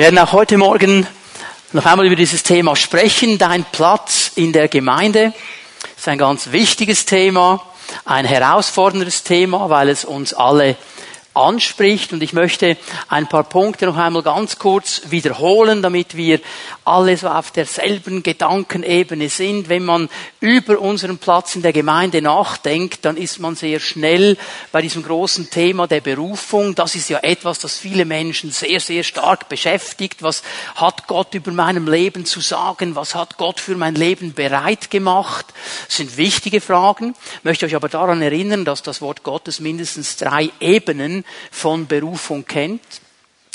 Wir werden auch heute Morgen noch einmal über dieses Thema sprechen, dein Platz in der Gemeinde. Ist ein ganz wichtiges Thema, ein herausforderndes Thema, weil es uns alle anspricht. Und ich möchte ein paar Punkte noch einmal ganz kurz wiederholen, damit wir alle so auf derselben Gedankenebene sind. Wenn man über unseren Platz in der Gemeinde nachdenkt, dann ist man sehr schnell bei diesem großen Thema der Berufung. Das ist ja etwas, das viele Menschen sehr, sehr stark beschäftigt. Was hat Gott über meinem Leben zu sagen? Was hat Gott für mein Leben bereit gemacht? Das sind wichtige Fragen. Ich möchte euch aber daran erinnern, dass das Wort Gottes mindestens drei Ebenen von Berufung kennt.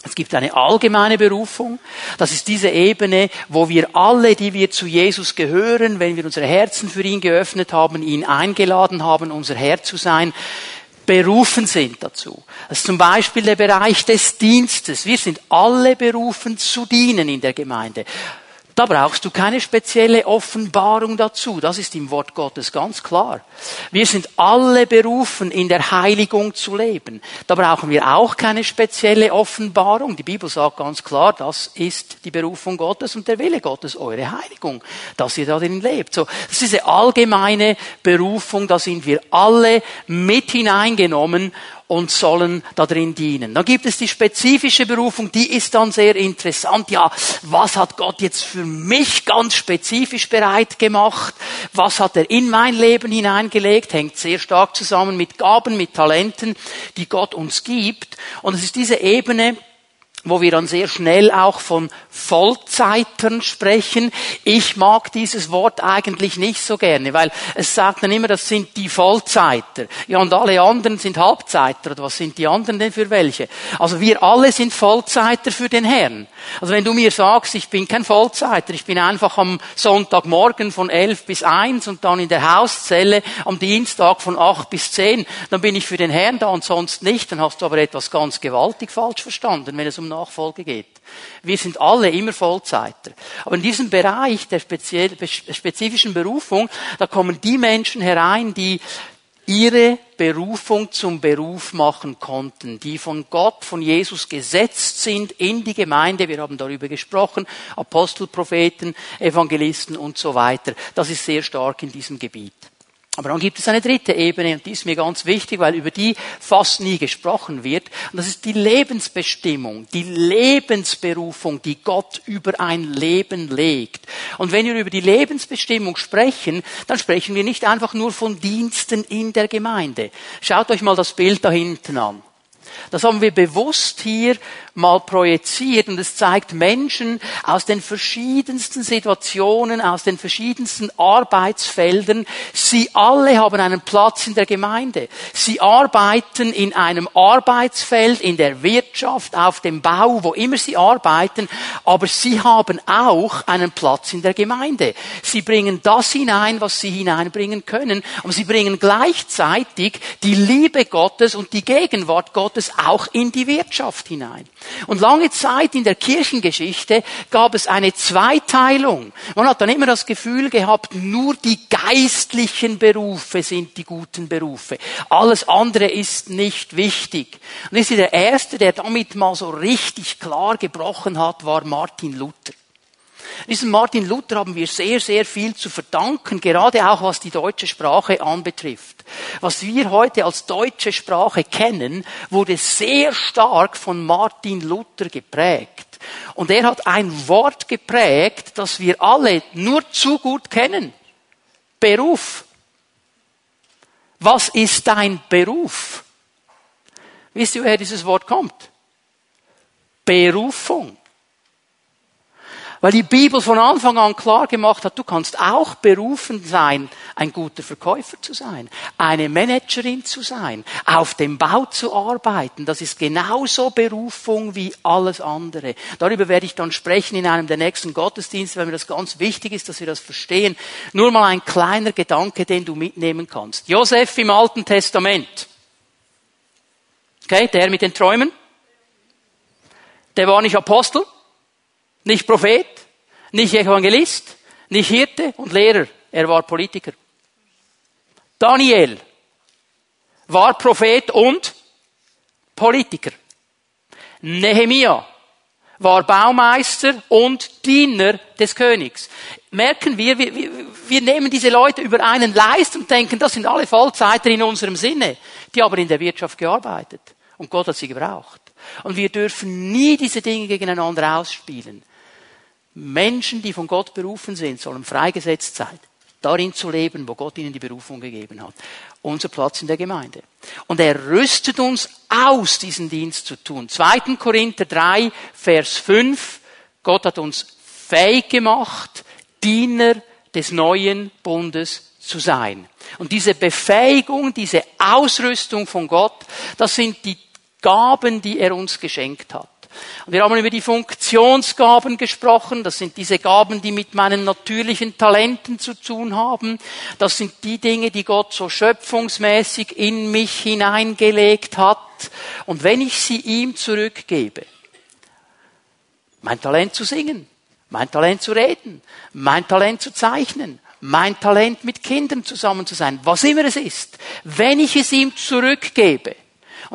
Es gibt eine allgemeine Berufung. Das ist diese Ebene, wo wir alle, die wir zu Jesus gehören, wenn wir unsere Herzen für ihn geöffnet haben, ihn eingeladen haben, unser Herr zu sein, berufen sind dazu. Das ist zum Beispiel der Bereich des Dienstes. Wir sind alle berufen zu dienen in der Gemeinde. Da brauchst du keine spezielle Offenbarung dazu. Das ist im Wort Gottes ganz klar. Wir sind alle berufen, in der Heiligung zu leben. Da brauchen wir auch keine spezielle Offenbarung. Die Bibel sagt ganz klar, das ist die Berufung Gottes und der Wille Gottes, eure Heiligung, dass ihr darin lebt. So, das ist diese allgemeine Berufung, da sind wir alle mit hineingenommen und sollen da drin dienen. Dann gibt es die spezifische Berufung, die ist dann sehr interessant. Ja, was hat Gott jetzt für mich ganz spezifisch bereit gemacht? Was hat er in mein Leben hineingelegt? Hängt sehr stark zusammen mit Gaben, mit Talenten, die Gott uns gibt. Und es ist diese Ebene, wo wir dann sehr schnell auch von Vollzeitern sprechen. Ich mag dieses Wort eigentlich nicht so gerne, weil es sagt dann immer, das sind die Vollzeiter. Ja, und alle anderen sind Halbzeiter. Oder was sind die anderen denn für welche? Also wir alle sind Vollzeiter für den Herrn. Also wenn du mir sagst, ich bin kein Vollzeiter, ich bin einfach am Sonntagmorgen von elf bis eins und dann in der Hauszelle am Dienstag von acht bis zehn, dann bin ich für den Herrn da und sonst nicht, dann hast du aber etwas ganz gewaltig falsch verstanden, wenn es um Nachfolge geht. Wir sind alle immer Vollzeiter. Aber in diesem Bereich der spezifischen Berufung, da kommen die Menschen herein, die ihre Berufung zum Beruf machen konnten, die von Gott, von Jesus gesetzt sind in die Gemeinde. Wir haben darüber gesprochen, Apostel, Propheten, Evangelisten und so weiter. Das ist sehr stark in diesem Gebiet. Aber dann gibt es eine dritte Ebene und die ist mir ganz wichtig, weil über die fast nie gesprochen wird. Und das ist die Lebensbestimmung, die Lebensberufung, die Gott über ein Leben legt. Und wenn wir über die Lebensbestimmung sprechen, dann sprechen wir nicht einfach nur von Diensten in der Gemeinde. Schaut euch mal das Bild da hinten an. Das haben wir bewusst hier mal projiziert und es zeigt Menschen aus den verschiedensten Situationen, aus den verschiedensten Arbeitsfeldern. Sie alle haben einen Platz in der Gemeinde. Sie arbeiten in einem Arbeitsfeld, in der Wirtschaft, auf dem Bau, wo immer sie arbeiten, aber sie haben auch einen Platz in der Gemeinde. Sie bringen das hinein, was sie hineinbringen können, und sie bringen gleichzeitig die Liebe Gottes und die Gegenwart Gottes auch in die Wirtschaft hinein. Und lange Zeit in der Kirchengeschichte gab es eine Zweiteilung. Man hat dann immer das Gefühl gehabt, nur die geistlichen Berufe sind die guten Berufe. Alles andere ist nicht wichtig. Und ist der erste, der damit mal so richtig klar gebrochen hat, war Martin Luther. Diesem Martin Luther haben wir sehr, sehr viel zu verdanken, gerade auch was die deutsche Sprache anbetrifft. Was wir heute als deutsche Sprache kennen, wurde sehr stark von Martin Luther geprägt. Und er hat ein Wort geprägt, das wir alle nur zu gut kennen. Beruf. Was ist dein Beruf? Wisst ihr, woher dieses Wort kommt? Berufung. Weil die Bibel von Anfang an klar gemacht hat, du kannst auch berufen sein, ein guter Verkäufer zu sein, eine Managerin zu sein, auf dem Bau zu arbeiten. Das ist genauso Berufung wie alles andere. Darüber werde ich dann sprechen in einem der nächsten Gottesdienste, weil mir das ganz wichtig ist, dass wir das verstehen. Nur mal ein kleiner Gedanke, den du mitnehmen kannst. Josef im Alten Testament. Okay, der mit den Träumen. Der war nicht Apostel nicht Prophet, nicht Evangelist, nicht Hirte und Lehrer. Er war Politiker. Daniel war Prophet und Politiker. Nehemia war Baumeister und Diener des Königs. Merken wir, wir, wir nehmen diese Leute über einen Leist und denken, das sind alle Vollzeiter in unserem Sinne, die aber in der Wirtschaft gearbeitet. Und Gott hat sie gebraucht. Und wir dürfen nie diese Dinge gegeneinander ausspielen. Menschen, die von Gott berufen sind, sollen freigesetzt sein, darin zu leben, wo Gott ihnen die Berufung gegeben hat. Unser Platz in der Gemeinde. Und er rüstet uns aus, diesen Dienst zu tun. 2. Korinther 3, Vers 5. Gott hat uns fähig gemacht, Diener des neuen Bundes zu sein. Und diese Befähigung, diese Ausrüstung von Gott, das sind die Gaben, die er uns geschenkt hat. Und wir haben über die Funktionsgaben gesprochen. Das sind diese Gaben, die mit meinen natürlichen Talenten zu tun haben. Das sind die Dinge, die Gott so schöpfungsmäßig in mich hineingelegt hat. Und wenn ich sie ihm zurückgebe, mein Talent zu singen, mein Talent zu reden, mein Talent zu zeichnen, mein Talent mit Kindern zusammen zu sein, was immer es ist, wenn ich es ihm zurückgebe,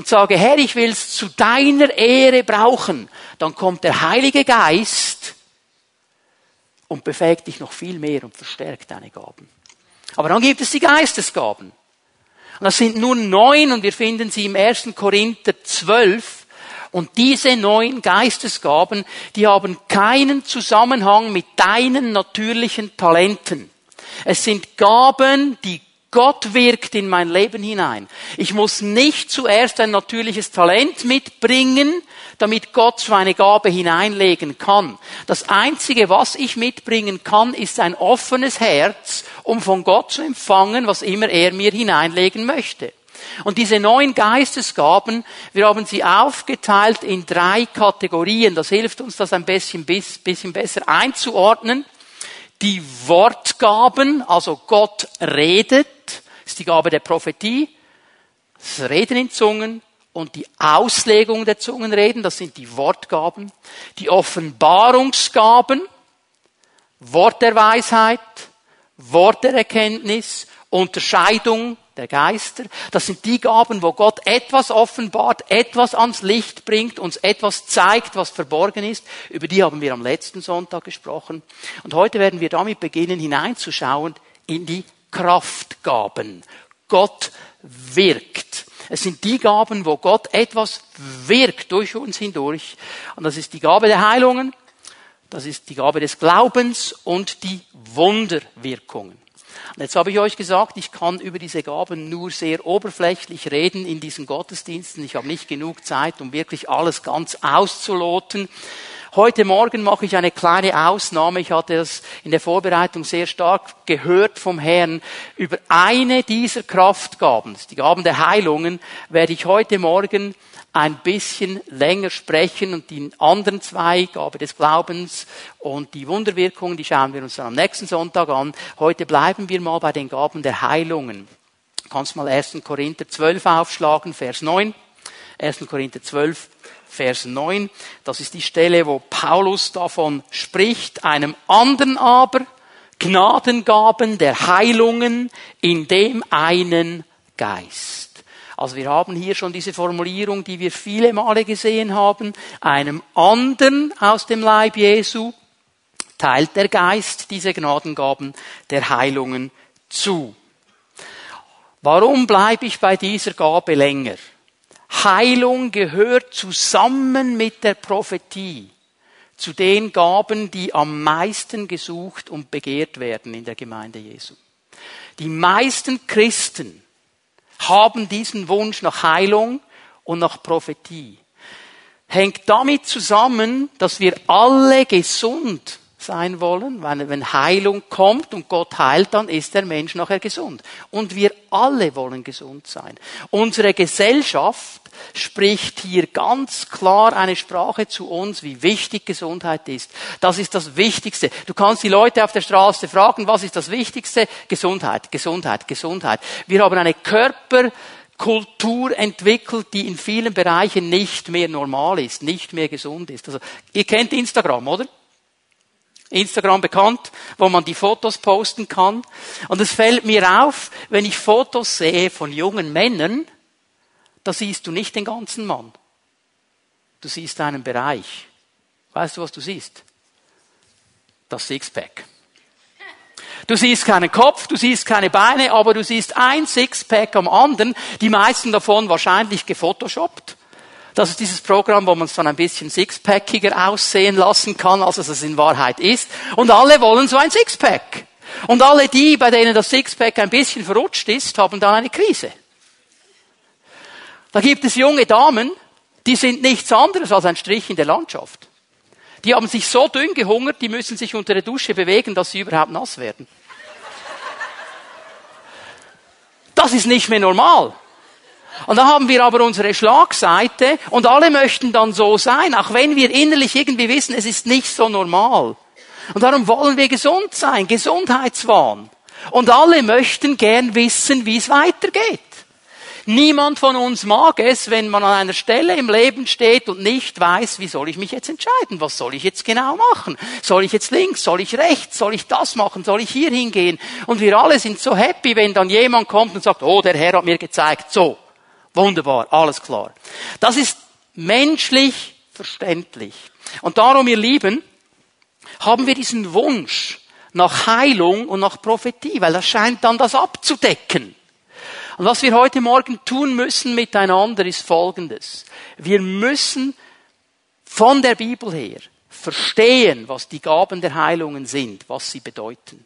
und sage, Herr, ich will es zu deiner Ehre brauchen, dann kommt der Heilige Geist und befähigt dich noch viel mehr und verstärkt deine Gaben. Aber dann gibt es die Geistesgaben. Und das sind nur neun und wir finden sie im 1. Korinther 12. Und diese neun Geistesgaben, die haben keinen Zusammenhang mit deinen natürlichen Talenten. Es sind Gaben, die Gott wirkt in mein Leben hinein. Ich muss nicht zuerst ein natürliches Talent mitbringen, damit Gott so eine Gabe hineinlegen kann. Das Einzige, was ich mitbringen kann, ist ein offenes Herz, um von Gott zu empfangen, was immer er mir hineinlegen möchte. Und diese neuen Geistesgaben, wir haben sie aufgeteilt in drei Kategorien. Das hilft uns, das ein bisschen, bisschen besser einzuordnen. Die Wortgaben, also Gott redet, ist die Gabe der Prophetie, das Reden in Zungen und die Auslegung der Zungenreden, das sind die Wortgaben. Die Offenbarungsgaben, Wort der Weisheit, Wort der Erkenntnis, Unterscheidung der Geister. Das sind die Gaben, wo Gott etwas offenbart, etwas ans Licht bringt, uns etwas zeigt, was verborgen ist. Über die haben wir am letzten Sonntag gesprochen. Und heute werden wir damit beginnen, hineinzuschauen in die Kraftgaben. Gott wirkt. Es sind die Gaben, wo Gott etwas wirkt durch uns hindurch. Und das ist die Gabe der Heilungen, das ist die Gabe des Glaubens und die Wunderwirkungen. Und jetzt habe ich euch gesagt, ich kann über diese Gaben nur sehr oberflächlich reden in diesen Gottesdiensten. Ich habe nicht genug Zeit, um wirklich alles ganz auszuloten. Heute Morgen mache ich eine kleine Ausnahme. Ich hatte das in der Vorbereitung sehr stark gehört vom Herrn. Über eine dieser Kraftgaben, die Gaben der Heilungen, werde ich heute Morgen ein bisschen länger sprechen und die anderen zwei, Gabe des Glaubens und die Wunderwirkungen, die schauen wir uns dann am nächsten Sonntag an. Heute bleiben wir mal bei den Gaben der Heilungen. Du kannst mal 1. Korinther 12 aufschlagen, Vers 9. 1. Korinther 12, Vers 9. Das ist die Stelle, wo Paulus davon spricht, einem anderen aber Gnadengaben der Heilungen in dem einen Geist. Also wir haben hier schon diese Formulierung, die wir viele Male gesehen haben. Einem anderen aus dem Leib Jesu teilt der Geist diese Gnadengaben der Heilungen zu. Warum bleibe ich bei dieser Gabe länger? Heilung gehört zusammen mit der Prophetie zu den Gaben, die am meisten gesucht und begehrt werden in der Gemeinde Jesu. Die meisten Christen haben diesen Wunsch nach Heilung und nach Prophetie. Hängt damit zusammen, dass wir alle gesund sein wollen, weil wenn Heilung kommt und Gott heilt, dann ist der Mensch nachher gesund. Und wir alle wollen gesund sein. Unsere Gesellschaft spricht hier ganz klar eine Sprache zu uns, wie wichtig Gesundheit ist. Das ist das Wichtigste. Du kannst die Leute auf der Straße fragen, was ist das Wichtigste? Gesundheit, Gesundheit, Gesundheit. Wir haben eine Körperkultur entwickelt, die in vielen Bereichen nicht mehr normal ist, nicht mehr gesund ist. Also, ihr kennt Instagram, oder? Instagram bekannt, wo man die Fotos posten kann. Und es fällt mir auf, wenn ich Fotos sehe von jungen Männern, da siehst du nicht den ganzen Mann. Du siehst einen Bereich. Weißt du, was du siehst? Das Sixpack. Du siehst keinen Kopf, du siehst keine Beine, aber du siehst ein Sixpack am anderen, die meisten davon wahrscheinlich gefotoshoppt. Das ist dieses Programm, wo man es dann ein bisschen sixpackiger aussehen lassen kann, als es in Wahrheit ist. Und alle wollen so ein Sixpack. Und alle die, bei denen das Sixpack ein bisschen verrutscht ist, haben dann eine Krise. Da gibt es junge Damen, die sind nichts anderes als ein Strich in der Landschaft. Die haben sich so dünn gehungert, die müssen sich unter der Dusche bewegen, dass sie überhaupt nass werden. Das ist nicht mehr normal. Und da haben wir aber unsere Schlagseite und alle möchten dann so sein, auch wenn wir innerlich irgendwie wissen, es ist nicht so normal. Und darum wollen wir gesund sein, Gesundheitswahn. Und alle möchten gern wissen, wie es weitergeht. Niemand von uns mag es, wenn man an einer Stelle im Leben steht und nicht weiß, wie soll ich mich jetzt entscheiden? Was soll ich jetzt genau machen? Soll ich jetzt links? Soll ich rechts? Soll ich das machen? Soll ich hier hingehen? Und wir alle sind so happy, wenn dann jemand kommt und sagt, oh, der Herr hat mir gezeigt, so. Wunderbar, alles klar. Das ist menschlich verständlich. Und darum, ihr Lieben, haben wir diesen Wunsch nach Heilung und nach Prophetie, weil das scheint dann das abzudecken. Und was wir heute Morgen tun müssen miteinander ist Folgendes. Wir müssen von der Bibel her verstehen, was die Gaben der Heilungen sind, was sie bedeuten.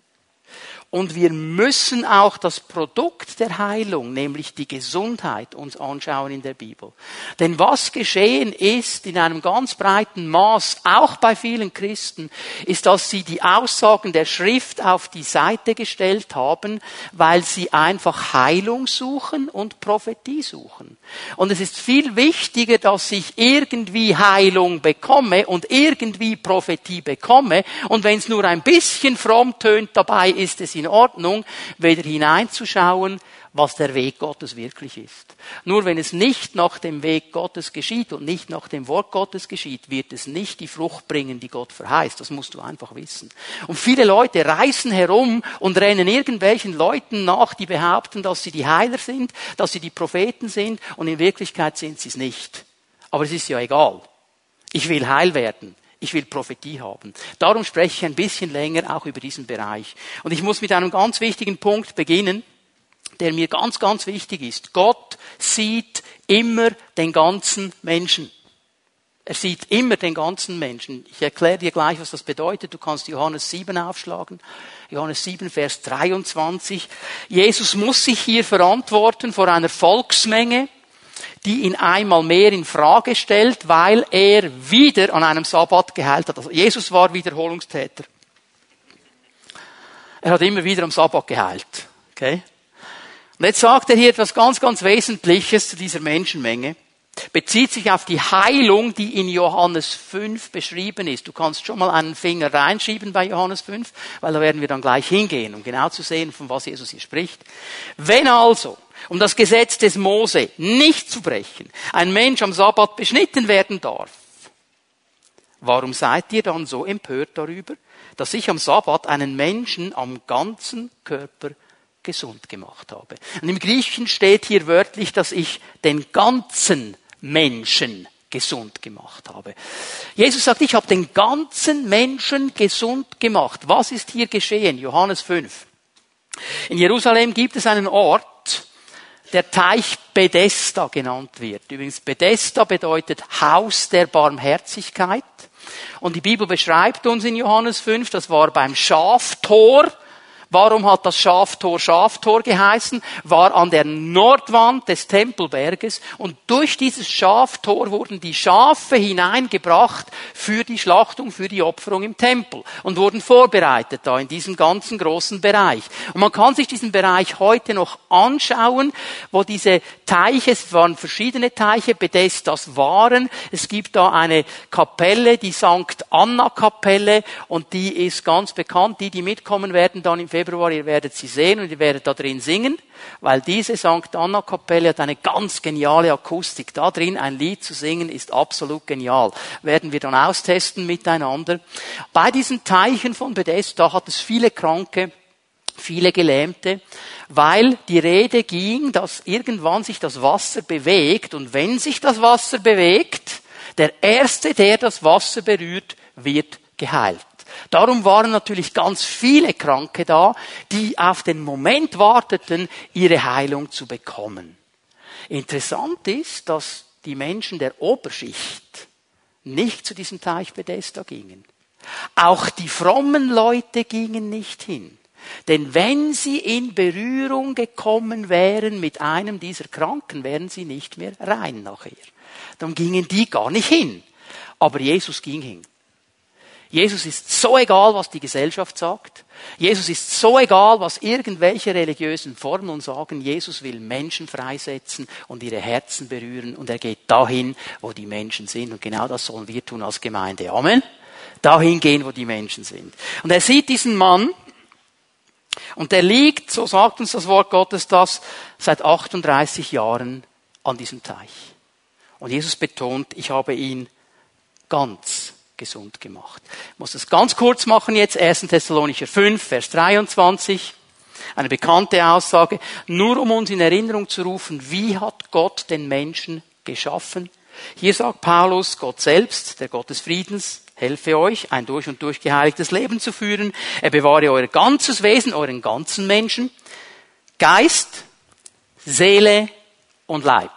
Und wir müssen auch das Produkt der Heilung, nämlich die Gesundheit, uns anschauen in der Bibel. Denn was geschehen ist in einem ganz breiten Maß, auch bei vielen Christen, ist, dass sie die Aussagen der Schrift auf die Seite gestellt haben, weil sie einfach Heilung suchen und Prophetie suchen. Und es ist viel wichtiger, dass ich irgendwie Heilung bekomme und irgendwie Prophetie bekomme. Und wenn es nur ein bisschen fromm tönt dabei, ist es in Ordnung, weder hineinzuschauen, was der Weg Gottes wirklich ist. Nur wenn es nicht nach dem Weg Gottes geschieht und nicht nach dem Wort Gottes geschieht, wird es nicht die Frucht bringen, die Gott verheißt. Das musst du einfach wissen. Und viele Leute reisen herum und rennen irgendwelchen Leuten nach, die behaupten, dass sie die Heiler sind, dass sie die Propheten sind und in Wirklichkeit sind sie es nicht. Aber es ist ja egal. Ich will heil werden. Ich will Prophetie haben. Darum spreche ich ein bisschen länger auch über diesen Bereich. Und ich muss mit einem ganz wichtigen Punkt beginnen, der mir ganz, ganz wichtig ist. Gott sieht immer den ganzen Menschen. Er sieht immer den ganzen Menschen. Ich erkläre dir gleich, was das bedeutet. Du kannst Johannes 7 aufschlagen. Johannes 7, Vers 23. Jesus muss sich hier verantworten vor einer Volksmenge die ihn einmal mehr in Frage stellt, weil er wieder an einem Sabbat geheilt hat. Also Jesus war Wiederholungstäter. Er hat immer wieder am Sabbat geheilt. Okay? Und jetzt sagt er hier etwas ganz, ganz Wesentliches zu dieser Menschenmenge. Bezieht sich auf die Heilung, die in Johannes 5 beschrieben ist. Du kannst schon mal einen Finger reinschieben bei Johannes 5, weil da werden wir dann gleich hingehen, um genau zu sehen, von was Jesus hier spricht. Wenn also um das Gesetz des Mose nicht zu brechen, ein Mensch am Sabbat beschnitten werden darf, warum seid ihr dann so empört darüber, dass ich am Sabbat einen Menschen am ganzen Körper gesund gemacht habe? Und im Griechischen steht hier wörtlich, dass ich den ganzen Menschen gesund gemacht habe. Jesus sagt, ich habe den ganzen Menschen gesund gemacht. Was ist hier geschehen? Johannes 5. In Jerusalem gibt es einen Ort, der Teich Bethesda genannt wird. Übrigens, Bethesda bedeutet Haus der Barmherzigkeit. Und die Bibel beschreibt uns in Johannes 5, das war beim Schaftor, Warum hat das Schaftor Schaftor geheißen? War an der Nordwand des Tempelberges und durch dieses Schaftor wurden die Schafe hineingebracht für die Schlachtung, für die Opferung im Tempel und wurden vorbereitet da in diesem ganzen großen Bereich. Und man kann sich diesen Bereich heute noch anschauen, wo diese Teiche, es waren verschiedene Teiche, Bethesdas waren. Es gibt da eine Kapelle, die Sankt Anna Kapelle und die ist ganz bekannt. Die, die mitkommen werden dann im Februar Februar, ihr werdet sie sehen und ihr werdet da drin singen, weil diese St. Anna Kapelle hat eine ganz geniale Akustik. Da drin ein Lied zu singen ist absolut genial. Werden wir dann austesten miteinander. Bei diesen Teichen von Bethesda hat es viele Kranke, viele Gelähmte, weil die Rede ging, dass irgendwann sich das Wasser bewegt und wenn sich das Wasser bewegt, Der Erste, der das Wasser berührt, wird geheilt. Darum waren natürlich ganz viele Kranke da, die auf den Moment warteten, ihre Heilung zu bekommen. Interessant ist, dass die Menschen der Oberschicht nicht zu diesem Teich Bethesda gingen. Auch die frommen Leute gingen nicht hin. Denn wenn sie in Berührung gekommen wären mit einem dieser Kranken, wären sie nicht mehr rein nachher. Dann gingen die gar nicht hin. Aber Jesus ging hin. Jesus ist so egal, was die Gesellschaft sagt. Jesus ist so egal, was irgendwelche religiösen Formeln sagen. Jesus will Menschen freisetzen und ihre Herzen berühren und er geht dahin, wo die Menschen sind. Und genau das sollen wir tun als Gemeinde. Amen. Dahin gehen, wo die Menschen sind. Und er sieht diesen Mann und der liegt, so sagt uns das Wort Gottes das, seit 38 Jahren an diesem Teich. Und Jesus betont, ich habe ihn ganz gesund gemacht. Ich muss das ganz kurz machen jetzt. 1. Thessalonicher 5, Vers 23. Eine bekannte Aussage. Nur um uns in Erinnerung zu rufen, wie hat Gott den Menschen geschaffen? Hier sagt Paulus, Gott selbst, der Gott des Friedens, helfe euch, ein durch und durch geheiligtes Leben zu führen. Er bewahre euer ganzes Wesen, euren ganzen Menschen. Geist, Seele und Leib.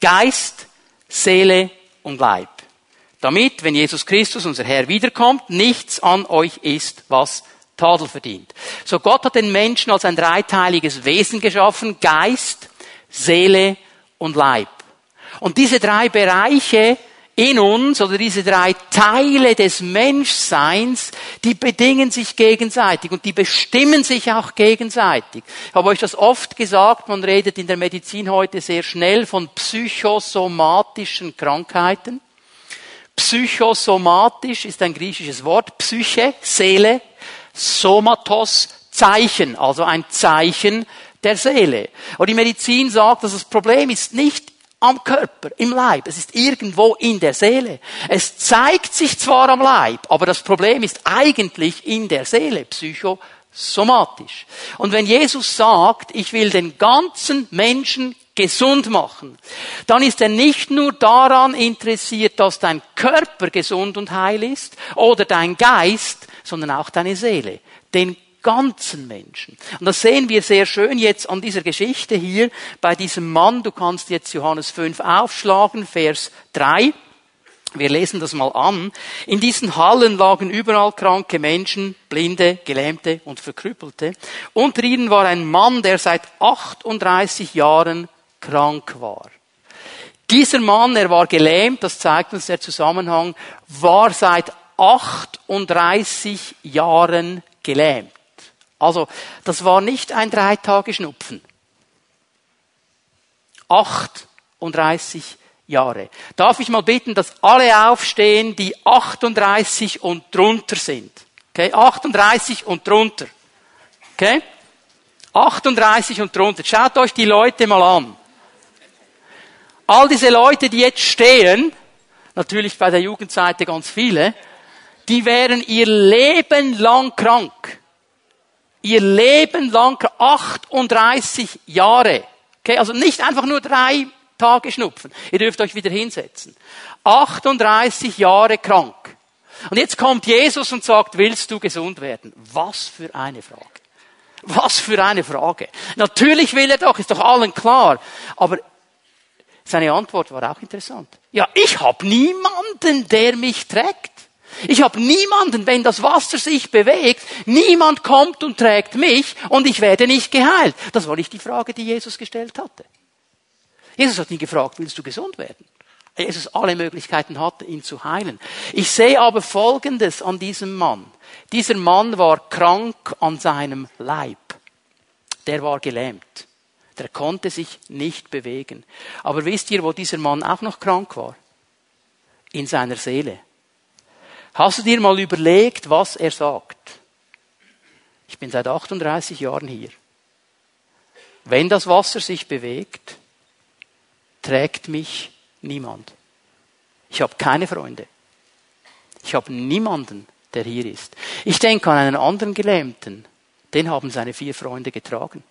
Geist, Seele und Leib damit, wenn Jesus Christus, unser Herr, wiederkommt, nichts an euch ist, was Tadel verdient. So Gott hat den Menschen als ein dreiteiliges Wesen geschaffen, Geist, Seele und Leib. Und diese drei Bereiche in uns oder diese drei Teile des Menschseins, die bedingen sich gegenseitig und die bestimmen sich auch gegenseitig. Ich habe euch das oft gesagt, man redet in der Medizin heute sehr schnell von psychosomatischen Krankheiten. Psychosomatisch ist ein griechisches Wort. Psyche, Seele. Somatos, Zeichen, also ein Zeichen der Seele. Und die Medizin sagt, dass das Problem ist nicht am Körper, im Leib. Es ist irgendwo in der Seele. Es zeigt sich zwar am Leib, aber das Problem ist eigentlich in der Seele, psychosomatisch. Und wenn Jesus sagt, ich will den ganzen Menschen gesund machen, dann ist er nicht nur daran interessiert, dass dein Körper gesund und heil ist oder dein Geist, sondern auch deine Seele, den ganzen Menschen. Und das sehen wir sehr schön jetzt an dieser Geschichte hier bei diesem Mann. Du kannst jetzt Johannes 5 aufschlagen, Vers 3. Wir lesen das mal an. In diesen Hallen lagen überall kranke Menschen, Blinde, Gelähmte und Verkrüppelte. Unter ihnen war ein Mann, der seit 38 Jahren krank war. Dieser Mann, er war gelähmt, das zeigt uns der Zusammenhang, war seit 38 Jahren gelähmt. Also, das war nicht ein drei Tage Schnupfen. 38 Jahre. Darf ich mal bitten, dass alle aufstehen, die 38 und drunter sind? Okay, 38 und drunter. Okay? 38 und drunter. Schaut euch die Leute mal an. All diese Leute, die jetzt stehen, natürlich bei der Jugendseite ganz viele, die wären ihr Leben lang krank. Ihr Leben lang 38 Jahre. Okay, also nicht einfach nur drei Tage schnupfen. Ihr dürft euch wieder hinsetzen. 38 Jahre krank. Und jetzt kommt Jesus und sagt, willst du gesund werden? Was für eine Frage. Was für eine Frage. Natürlich will er doch, ist doch allen klar. Aber seine Antwort war auch interessant. Ja, ich habe niemanden, der mich trägt. Ich habe niemanden, wenn das Wasser sich bewegt, niemand kommt und trägt mich und ich werde nicht geheilt. Das war nicht die Frage, die Jesus gestellt hatte. Jesus hat ihn gefragt, willst du gesund werden? Jesus alle Möglichkeiten hatte, ihn zu heilen. Ich sehe aber Folgendes an diesem Mann. Dieser Mann war krank an seinem Leib. Der war gelähmt. Der konnte sich nicht bewegen. Aber wisst ihr, wo dieser Mann auch noch krank war? In seiner Seele. Hast du dir mal überlegt, was er sagt? Ich bin seit 38 Jahren hier. Wenn das Wasser sich bewegt, trägt mich niemand. Ich habe keine Freunde. Ich habe niemanden, der hier ist. Ich denke an einen anderen Gelähmten. Den haben seine vier Freunde getragen.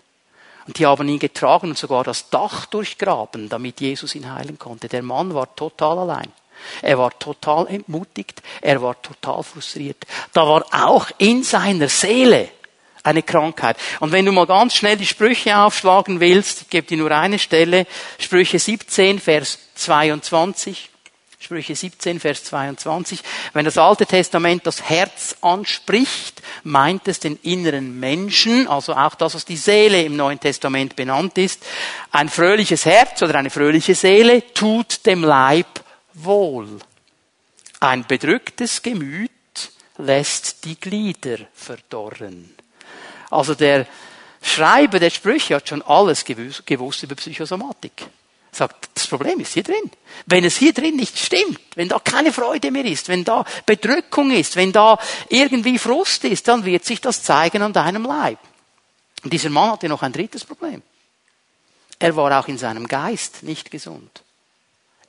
Und die haben ihn getragen und sogar das Dach durchgraben, damit Jesus ihn heilen konnte. Der Mann war total allein. Er war total entmutigt. Er war total frustriert. Da war auch in seiner Seele eine Krankheit. Und wenn du mal ganz schnell die Sprüche aufschlagen willst, ich gebe dir nur eine Stelle, Sprüche 17, Vers 22. Sprüche 17, Vers 22. Wenn das Alte Testament das Herz anspricht, meint es den inneren Menschen, also auch das, was die Seele im Neuen Testament benannt ist. Ein fröhliches Herz oder eine fröhliche Seele tut dem Leib wohl. Ein bedrücktes Gemüt lässt die Glieder verdorren. Also der Schreiber der Sprüche hat schon alles gewusst über Psychosomatik. Sagt, das Problem ist hier drin. Wenn es hier drin nicht stimmt, wenn da keine Freude mehr ist, wenn da Bedrückung ist, wenn da irgendwie Frust ist, dann wird sich das zeigen an deinem Leib. Und dieser Mann hatte noch ein drittes Problem. Er war auch in seinem Geist nicht gesund.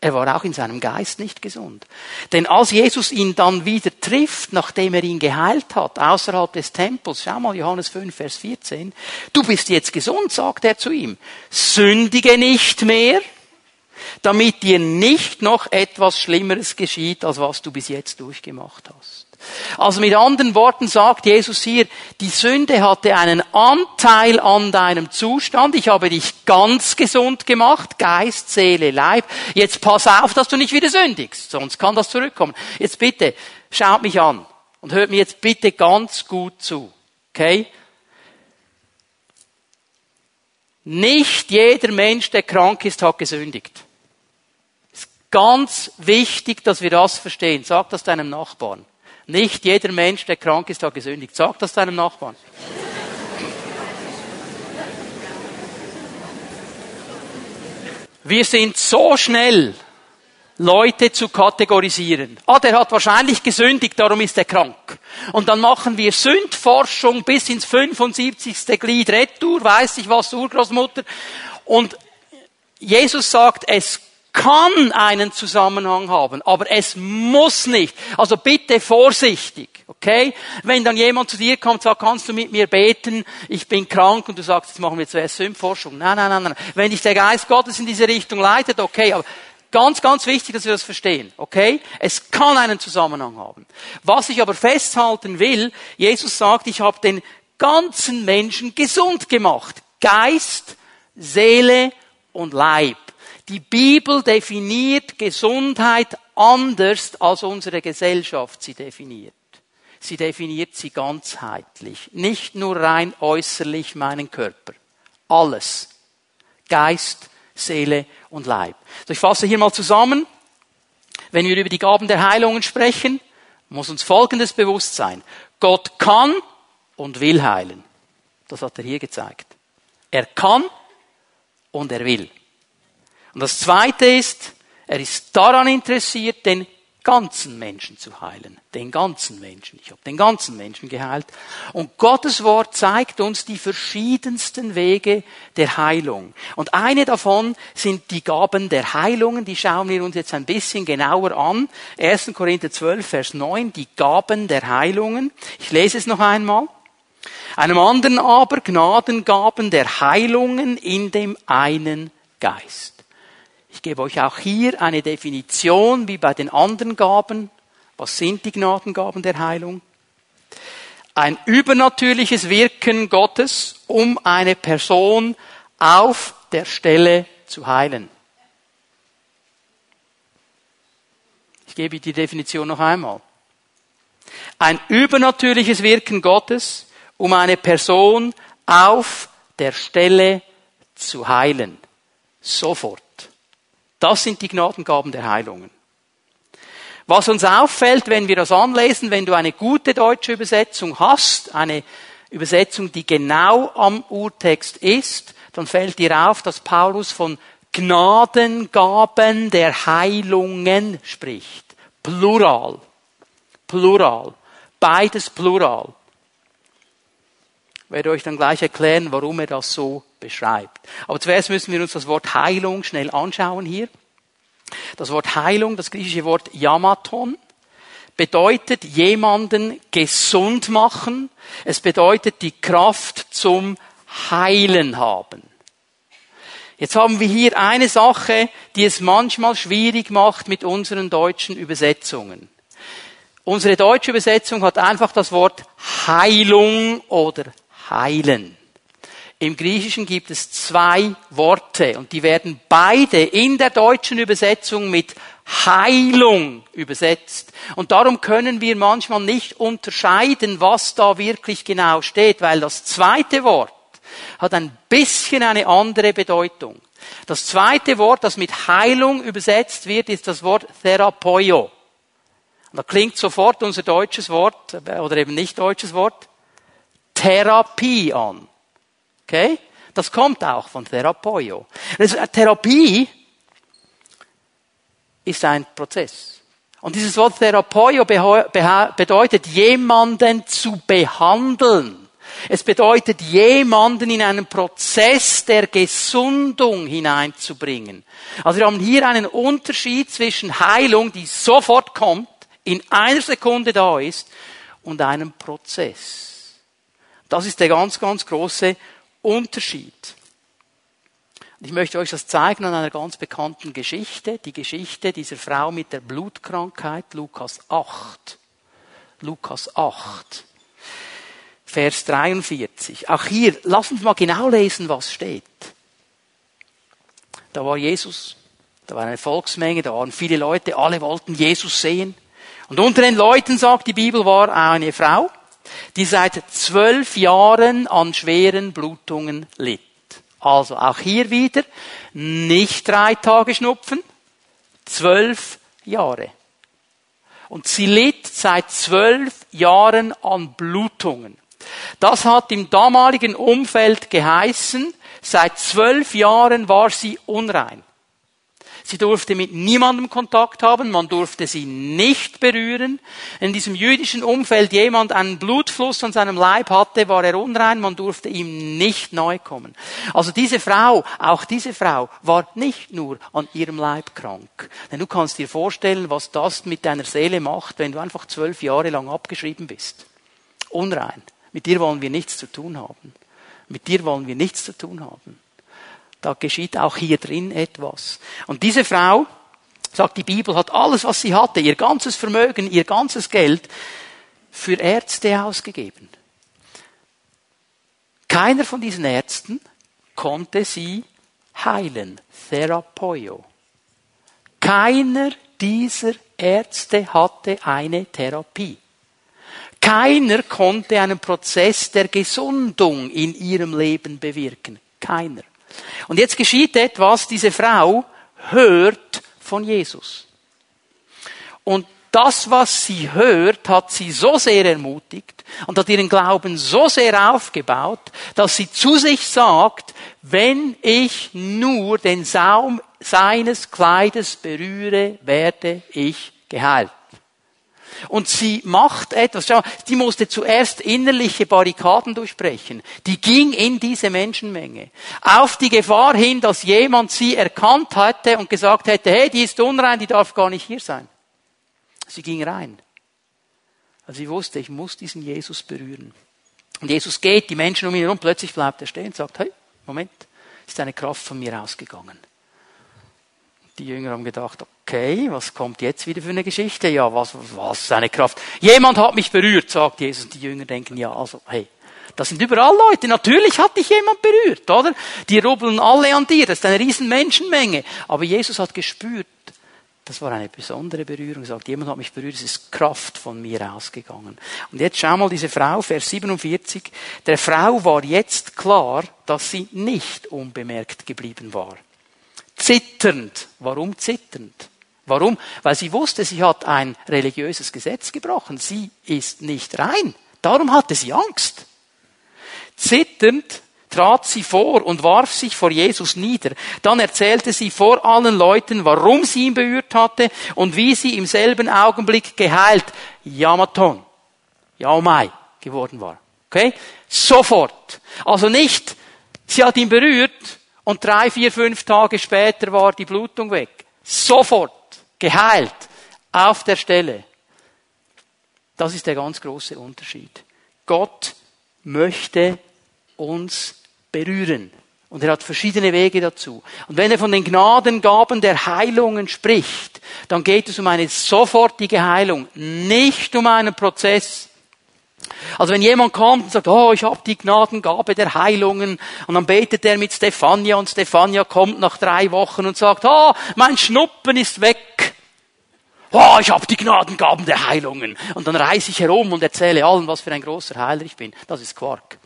Er war auch in seinem Geist nicht gesund. Denn als Jesus ihn dann wieder trifft, nachdem er ihn geheilt hat, außerhalb des Tempels, schau mal Johannes 5, Vers 14, du bist jetzt gesund, sagt er zu ihm, sündige nicht mehr, damit dir nicht noch etwas Schlimmeres geschieht, als was du bis jetzt durchgemacht hast. Also mit anderen Worten sagt Jesus hier, die Sünde hatte einen Anteil an deinem Zustand. Ich habe dich ganz gesund gemacht, Geist, Seele, Leib. Jetzt pass auf, dass du nicht wieder sündigst, sonst kann das zurückkommen. Jetzt bitte, schaut mich an und hört mir jetzt bitte ganz gut zu. Okay? Nicht jeder Mensch, der krank ist, hat gesündigt. Es ist ganz wichtig, dass wir das verstehen. Sag das deinem Nachbarn. Nicht jeder Mensch, der krank ist, hat gesündigt. Sag das deinem Nachbarn. Wir sind so schnell, Leute zu kategorisieren. Ah, der hat wahrscheinlich gesündigt, darum ist er krank. Und dann machen wir Sündforschung bis ins 75. Glied Retour, weiß ich was, Urgroßmutter. Und Jesus sagt, es kann einen Zusammenhang haben, aber es muss nicht. Also bitte vorsichtig, okay? Wenn dann jemand zu dir kommt und sagt, kannst du mit mir beten, ich bin krank und du sagst, jetzt machen wir zuerst Sündforschung. Nein, nein, nein, nein. Wenn dich der Geist Gottes in diese Richtung leitet, okay, aber ganz, ganz wichtig, dass wir das verstehen, okay? Es kann einen Zusammenhang haben. Was ich aber festhalten will, Jesus sagt, ich habe den ganzen Menschen gesund gemacht. Geist, Seele und Leib. Die Bibel definiert Gesundheit anders, als unsere Gesellschaft sie definiert. Sie definiert sie ganzheitlich, nicht nur rein äußerlich meinen Körper. Alles. Geist, Seele und Leib. So, ich fasse hier mal zusammen. Wenn wir über die Gaben der Heilungen sprechen, muss uns Folgendes bewusst sein. Gott kann und will heilen. Das hat er hier gezeigt. Er kann und er will. Und das Zweite ist, er ist daran interessiert, den ganzen Menschen zu heilen. Den ganzen Menschen. Ich habe den ganzen Menschen geheilt. Und Gottes Wort zeigt uns die verschiedensten Wege der Heilung. Und eine davon sind die Gaben der Heilungen. Die schauen wir uns jetzt ein bisschen genauer an. 1. Korinther 12, Vers 9. Die Gaben der Heilungen. Ich lese es noch einmal. Einem anderen aber Gnadengaben der Heilungen in dem einen Geist. Ich gebe euch auch hier eine Definition wie bei den anderen Gaben. Was sind die Gnadengaben der Heilung? Ein übernatürliches Wirken Gottes, um eine Person auf der Stelle zu heilen. Ich gebe die Definition noch einmal. Ein übernatürliches Wirken Gottes, um eine Person auf der Stelle zu heilen. Sofort. Das sind die Gnadengaben der Heilungen. Was uns auffällt, wenn wir das anlesen, wenn du eine gute deutsche Übersetzung hast, eine Übersetzung, die genau am Urtext ist, dann fällt dir auf, dass Paulus von Gnadengaben der Heilungen spricht. Plural. Plural. Beides plural. Ich werde euch dann gleich erklären, warum er das so beschreibt. Aber zuerst müssen wir uns das Wort Heilung schnell anschauen hier. Das Wort Heilung, das griechische Wort Yamaton, bedeutet jemanden gesund machen. Es bedeutet die Kraft zum Heilen haben. Jetzt haben wir hier eine Sache, die es manchmal schwierig macht mit unseren deutschen Übersetzungen. Unsere deutsche Übersetzung hat einfach das Wort Heilung oder heilen. Im Griechischen gibt es zwei Worte und die werden beide in der deutschen Übersetzung mit Heilung übersetzt. Und darum können wir manchmal nicht unterscheiden, was da wirklich genau steht, weil das zweite Wort hat ein bisschen eine andere Bedeutung. Das zweite Wort, das mit Heilung übersetzt wird, ist das Wort Therapeio. Da klingt sofort unser deutsches Wort, oder eben nicht deutsches Wort, Therapie an. Okay? Das kommt auch von Therapeio. Also, Therapie ist ein Prozess. Und dieses Wort Therapeio bedeutet, jemanden zu behandeln. Es bedeutet, jemanden in einen Prozess der Gesundung hineinzubringen. Also wir haben hier einen Unterschied zwischen Heilung, die sofort kommt, in einer Sekunde da ist, und einem Prozess. Das ist der ganz, ganz große Unterschied. Ich möchte euch das zeigen an einer ganz bekannten Geschichte, die Geschichte dieser Frau mit der Blutkrankheit, Lukas 8. Lukas 8. Vers 43. Auch hier, lass uns mal genau lesen, was steht. Da war Jesus, da war eine Volksmenge, da waren viele Leute, alle wollten Jesus sehen. Und unter den Leuten, sagt die Bibel, war eine Frau, die seit zwölf Jahren an schweren Blutungen litt. Also auch hier wieder nicht drei Tage Schnupfen, zwölf Jahre. Und sie litt seit zwölf Jahren an Blutungen. Das hat im damaligen Umfeld geheißen, seit zwölf Jahren war sie unrein. Sie durfte mit niemandem Kontakt haben, man durfte sie nicht berühren. In diesem jüdischen Umfeld jemand einen Blutfluss an seinem Leib hatte, war er unrein, man durfte ihm nicht neu kommen. Also diese Frau, auch diese Frau, war nicht nur an ihrem Leib krank. Denn du kannst dir vorstellen, was das mit deiner Seele macht, wenn du einfach zwölf Jahre lang abgeschrieben bist. Unrein. Mit dir wollen wir nichts zu tun haben. Mit dir wollen wir nichts zu tun haben. Da geschieht auch hier drin etwas. Und diese Frau, sagt die Bibel, hat alles, was sie hatte, ihr ganzes Vermögen, ihr ganzes Geld, für Ärzte ausgegeben. Keiner von diesen Ärzten konnte sie heilen. Therapeio. Keiner dieser Ärzte hatte eine Therapie. Keiner konnte einen Prozess der Gesundung in ihrem Leben bewirken. Keiner. Und jetzt geschieht etwas, diese Frau hört von Jesus. Und das, was sie hört, hat sie so sehr ermutigt und hat ihren Glauben so sehr aufgebaut, dass sie zu sich sagt, wenn ich nur den Saum seines Kleides berühre, werde ich geheilt. Und sie macht etwas. Schau, die musste zuerst innerliche Barrikaden durchbrechen. Die ging in diese Menschenmenge. Auf die Gefahr hin, dass jemand sie erkannt hätte und gesagt hätte, hey, die ist unrein, die darf gar nicht hier sein. Sie ging rein. Also sie wusste, ich muss diesen Jesus berühren. Und Jesus geht, die Menschen um ihn herum, plötzlich bleibt er stehen und sagt, hey, Moment, ist eine Kraft von mir ausgegangen. Die Jünger haben gedacht, okay, was kommt jetzt wieder für eine Geschichte? Ja, was, was ist eine Kraft? Jemand hat mich berührt, sagt Jesus. Die Jünger denken, ja, also, hey, das sind überall Leute. Natürlich hat dich jemand berührt, oder? Die rubbeln alle an dir. Das ist eine riesen Menschenmenge. Aber Jesus hat gespürt, das war eine besondere Berührung. Er sagt, jemand hat mich berührt, es ist Kraft von mir ausgegangen. Und jetzt schau mal diese Frau, Vers 47. Der Frau war jetzt klar, dass sie nicht unbemerkt geblieben war zitternd. Warum zitternd? Warum? Weil sie wusste, sie hat ein religiöses Gesetz gebrochen. Sie ist nicht rein. Darum hatte sie Angst. Zitternd trat sie vor und warf sich vor Jesus nieder. Dann erzählte sie vor allen Leuten, warum sie ihn berührt hatte und wie sie im selben Augenblick geheilt, Yamaton, Yaomai geworden war. Okay? Sofort. Also nicht, sie hat ihn berührt und drei, vier, fünf Tage später war die Blutung weg. Sofort. Geheilt. Auf der Stelle. Das ist der ganz große Unterschied. Gott möchte uns berühren. Und er hat verschiedene Wege dazu. Und wenn er von den Gnadengaben der Heilungen spricht, dann geht es um eine sofortige Heilung, nicht um einen Prozess. Also wenn jemand kommt und sagt, oh, ich habe die Gnadengabe der Heilungen, und dann betet er mit Stefania und Stefania kommt nach drei Wochen und sagt, oh, mein Schnuppen ist weg. Oh, ich habe die Gnadengaben der Heilungen. Und dann reise ich herum und erzähle allen, was für ein großer Heiler ich bin. Das ist Quark.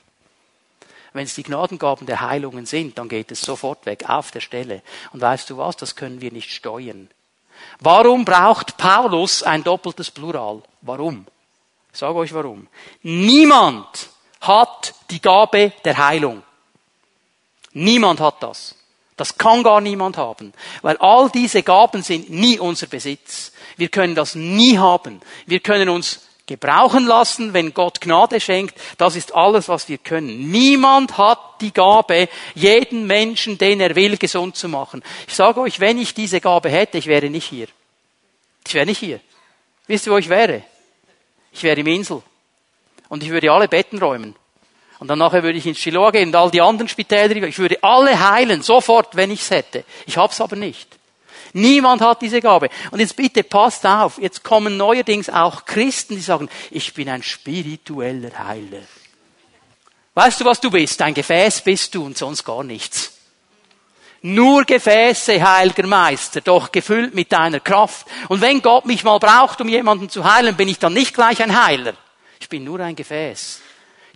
Wenn es die Gnadengaben der Heilungen sind, dann geht es sofort weg, auf der Stelle. Und weißt du was, das können wir nicht steuern. Warum braucht Paulus ein doppeltes Plural? Warum? Ich sage euch warum. Niemand hat die Gabe der Heilung. Niemand hat das. Das kann gar niemand haben, weil all diese Gaben sind nie unser Besitz. Wir können das nie haben. Wir können uns gebrauchen lassen, wenn Gott Gnade schenkt. Das ist alles, was wir können. Niemand hat die Gabe, jeden Menschen, den er will, gesund zu machen. Ich sage euch, wenn ich diese Gabe hätte, ich wäre nicht hier. Ich wäre nicht hier. Wisst ihr, wo ich wäre? Ich wäre im Insel. Und ich würde alle Betten räumen. Und dann nachher würde ich ins Shiloh gehen und all die anderen Spitäler, ich würde alle heilen, sofort, wenn ich es hätte. Ich hab's aber nicht. Niemand hat diese Gabe. Und jetzt bitte passt auf, jetzt kommen neuerdings auch Christen, die sagen, ich bin ein spiritueller Heiler. Weißt du, was du bist? Ein Gefäß bist du und sonst gar nichts. Nur Gefäße, heiliger Meister, doch gefüllt mit deiner Kraft. Und wenn Gott mich mal braucht, um jemanden zu heilen, bin ich dann nicht gleich ein Heiler. Ich bin nur ein Gefäß.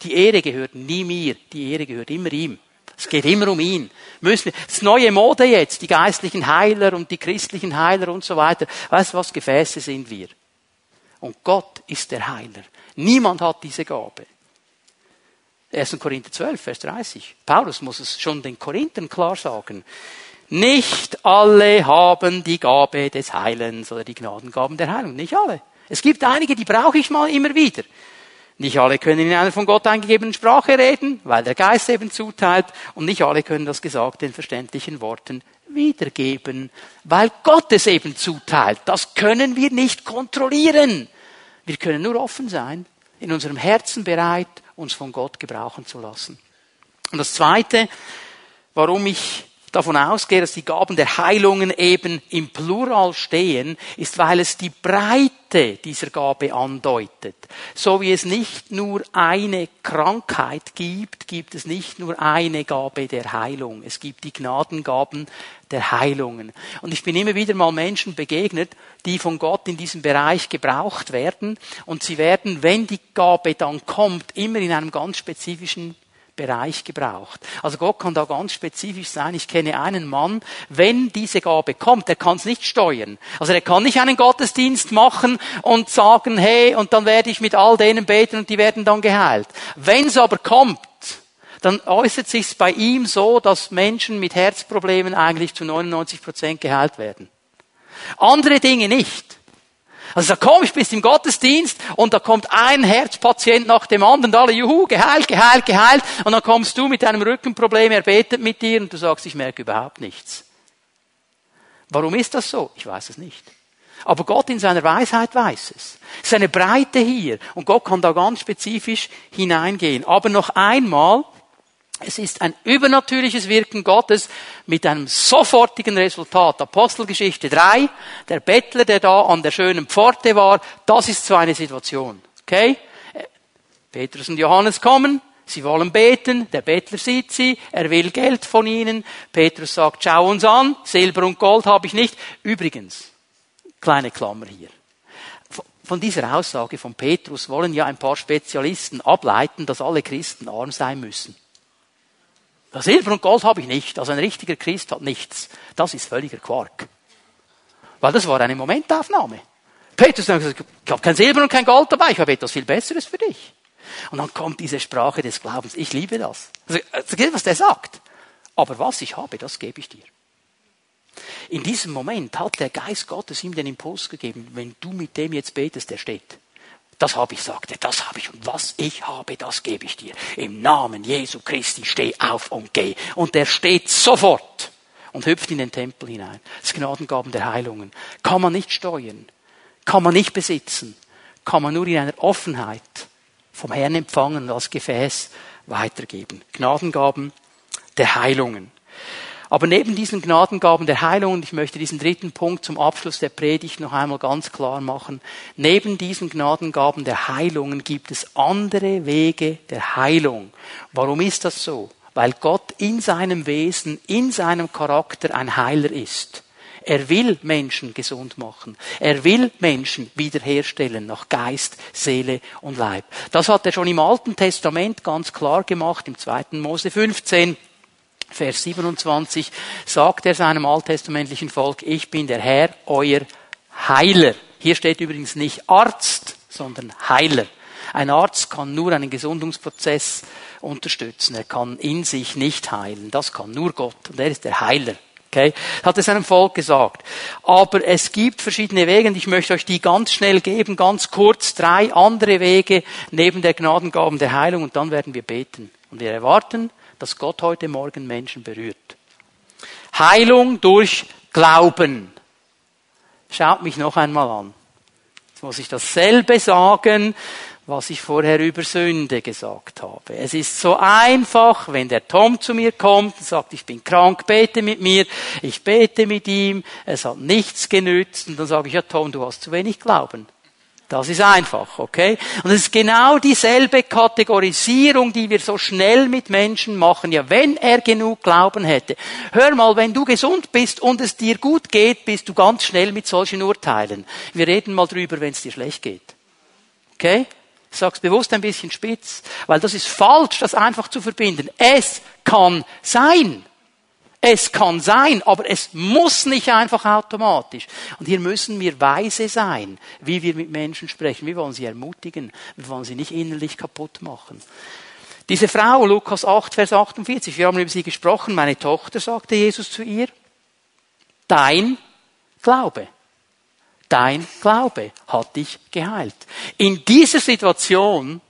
Die Ehre gehört nie mir, die Ehre gehört immer ihm. Es geht immer um ihn. Müssen, das neue Mode jetzt, die geistlichen Heiler und die christlichen Heiler und so weiter. Weißt du was? Gefäße sind wir. Und Gott ist der Heiler. Niemand hat diese Gabe. 1. Korinther 12, Vers 30. Paulus muss es schon den Korinthern klar sagen. Nicht alle haben die Gabe des Heilens oder die Gnadengaben der Heilung. Nicht alle. Es gibt einige, die brauche ich mal immer wieder. Nicht alle können in einer von Gott eingegebenen Sprache reden, weil der Geist eben zuteilt, und nicht alle können das Gesagte in verständlichen Worten wiedergeben, weil Gott es eben zuteilt. Das können wir nicht kontrollieren. Wir können nur offen sein, in unserem Herzen bereit, uns von Gott gebrauchen zu lassen. Und das Zweite, warum ich davon ausgehe, dass die Gaben der Heilungen eben im Plural stehen, ist, weil es die Breite dieser Gabe andeutet. So wie es nicht nur eine Krankheit gibt, gibt es nicht nur eine Gabe der Heilung. Es gibt die Gnadengaben der Heilungen. Und ich bin immer wieder mal Menschen begegnet, die von Gott in diesem Bereich gebraucht werden. Und sie werden, wenn die Gabe dann kommt, immer in einem ganz spezifischen Bereich gebraucht. Also Gott kann da ganz spezifisch sein. Ich kenne einen Mann, wenn diese Gabe kommt, der kann es nicht steuern. Also er kann nicht einen Gottesdienst machen und sagen, hey, und dann werde ich mit all denen beten und die werden dann geheilt. Wenn es aber kommt, dann äußert sich bei ihm so, dass Menschen mit Herzproblemen eigentlich zu 99 Prozent geheilt werden. Andere Dinge nicht. Also da komm, ich bist im Gottesdienst und da kommt ein Herzpatient nach dem anderen alle, juhu, geheilt, geheilt, geheilt. Und dann kommst du mit deinem Rückenproblem, er betet mit dir und du sagst, ich merke überhaupt nichts. Warum ist das so? Ich weiß es nicht. Aber Gott in seiner Weisheit weiß es. Seine Breite hier. Und Gott kann da ganz spezifisch hineingehen. Aber noch einmal, es ist ein übernatürliches Wirken Gottes mit einem sofortigen Resultat. Apostelgeschichte 3, der Bettler, der da an der schönen Pforte war, das ist so eine Situation. Okay? Petrus und Johannes kommen, sie wollen beten, der Bettler sieht sie, er will Geld von ihnen. Petrus sagt, schau uns an, Silber und Gold habe ich nicht. Übrigens, kleine Klammer hier. Von dieser Aussage von Petrus wollen ja ein paar Spezialisten ableiten, dass alle Christen arm sein müssen. Silber und Gold habe ich nicht. Also ein richtiger Christ hat nichts. Das ist völliger Quark. Weil das war eine Momentaufnahme. Petrus hat gesagt, ich habe kein Silber und kein Gold dabei, ich habe etwas viel Besseres für dich. Und dann kommt diese Sprache des Glaubens. Ich liebe das. Also, also was der sagt. Aber was ich habe, das gebe ich dir. In diesem Moment hat der Geist Gottes ihm den Impuls gegeben, wenn du mit dem jetzt betest, der steht. Das habe ich, sagte, das habe ich. Und was ich habe, das gebe ich dir. Im Namen Jesu Christi steh auf und geh. Und der steht sofort und hüpft in den Tempel hinein. Das Gnadengaben der Heilungen. Kann man nicht steuern. Kann man nicht besitzen. Kann man nur in einer Offenheit vom Herrn empfangen und als Gefäß weitergeben. Gnadengaben der Heilungen. Aber neben diesen Gnadengaben der Heilung, und ich möchte diesen dritten Punkt zum Abschluss der Predigt noch einmal ganz klar machen, neben diesen Gnadengaben der Heilungen gibt es andere Wege der Heilung. Warum ist das so? Weil Gott in seinem Wesen, in seinem Charakter ein Heiler ist. Er will Menschen gesund machen. Er will Menschen wiederherstellen nach Geist, Seele und Leib. Das hat er schon im Alten Testament ganz klar gemacht, im 2. Mose 15. Vers 27 sagt er seinem alttestamentlichen Volk, ich bin der Herr, euer Heiler. Hier steht übrigens nicht Arzt, sondern Heiler. Ein Arzt kann nur einen Gesundungsprozess unterstützen. Er kann in sich nicht heilen. Das kann nur Gott. Und er ist der Heiler. Okay? Hat er seinem Volk gesagt. Aber es gibt verschiedene Wege und ich möchte euch die ganz schnell geben, ganz kurz. Drei andere Wege neben der Gnadengaben der Heilung und dann werden wir beten. Und wir erwarten, dass Gott heute Morgen Menschen berührt. Heilung durch Glauben. Schaut mich noch einmal an. Jetzt muss ich dasselbe sagen, was ich vorher über Sünde gesagt habe. Es ist so einfach, wenn der Tom zu mir kommt und sagt, ich bin krank, bete mit mir, ich bete mit ihm, es hat nichts genützt, und dann sage ich, ja Tom, du hast zu wenig Glauben. Das ist einfach, okay? Und es ist genau dieselbe Kategorisierung, die wir so schnell mit Menschen machen. Ja, wenn er genug Glauben hätte. Hör mal, wenn du gesund bist und es dir gut geht, bist du ganz schnell mit solchen Urteilen. Wir reden mal drüber, wenn es dir schlecht geht. Okay? Ich sag's bewusst ein bisschen spitz, weil das ist falsch, das einfach zu verbinden. Es kann sein. Es kann sein, aber es muss nicht einfach automatisch. Und hier müssen wir weise sein, wie wir mit Menschen sprechen. Wir wollen sie ermutigen. Wir wollen sie nicht innerlich kaputt machen. Diese Frau, Lukas 8, Vers 48, wir haben über sie gesprochen. Meine Tochter, sagte Jesus zu ihr, dein Glaube dein Glaube hat dich geheilt. In dieser Situation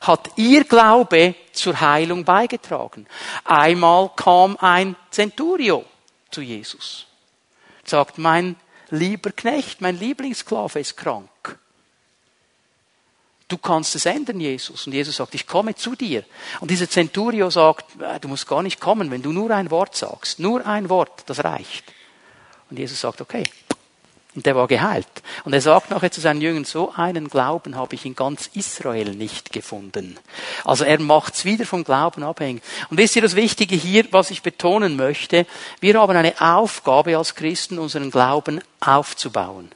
hat ihr Glaube zur Heilung beigetragen. Einmal kam ein Centurio zu Jesus. Sagt, mein lieber Knecht, mein Lieblingssklave ist krank. Du kannst es ändern, Jesus. Und Jesus sagt, ich komme zu dir. Und dieser Centurio sagt, äh, du musst gar nicht kommen, wenn du nur ein Wort sagst. Nur ein Wort, das reicht. Und Jesus sagt, okay, und der war geheilt. Und er sagt nachher zu seinen Jüngern, so einen Glauben habe ich in ganz Israel nicht gefunden. Also er macht's wieder vom Glauben abhängig. Und wisst ihr das Wichtige hier, was ich betonen möchte? Wir haben eine Aufgabe als Christen, unseren Glauben aufzubauen.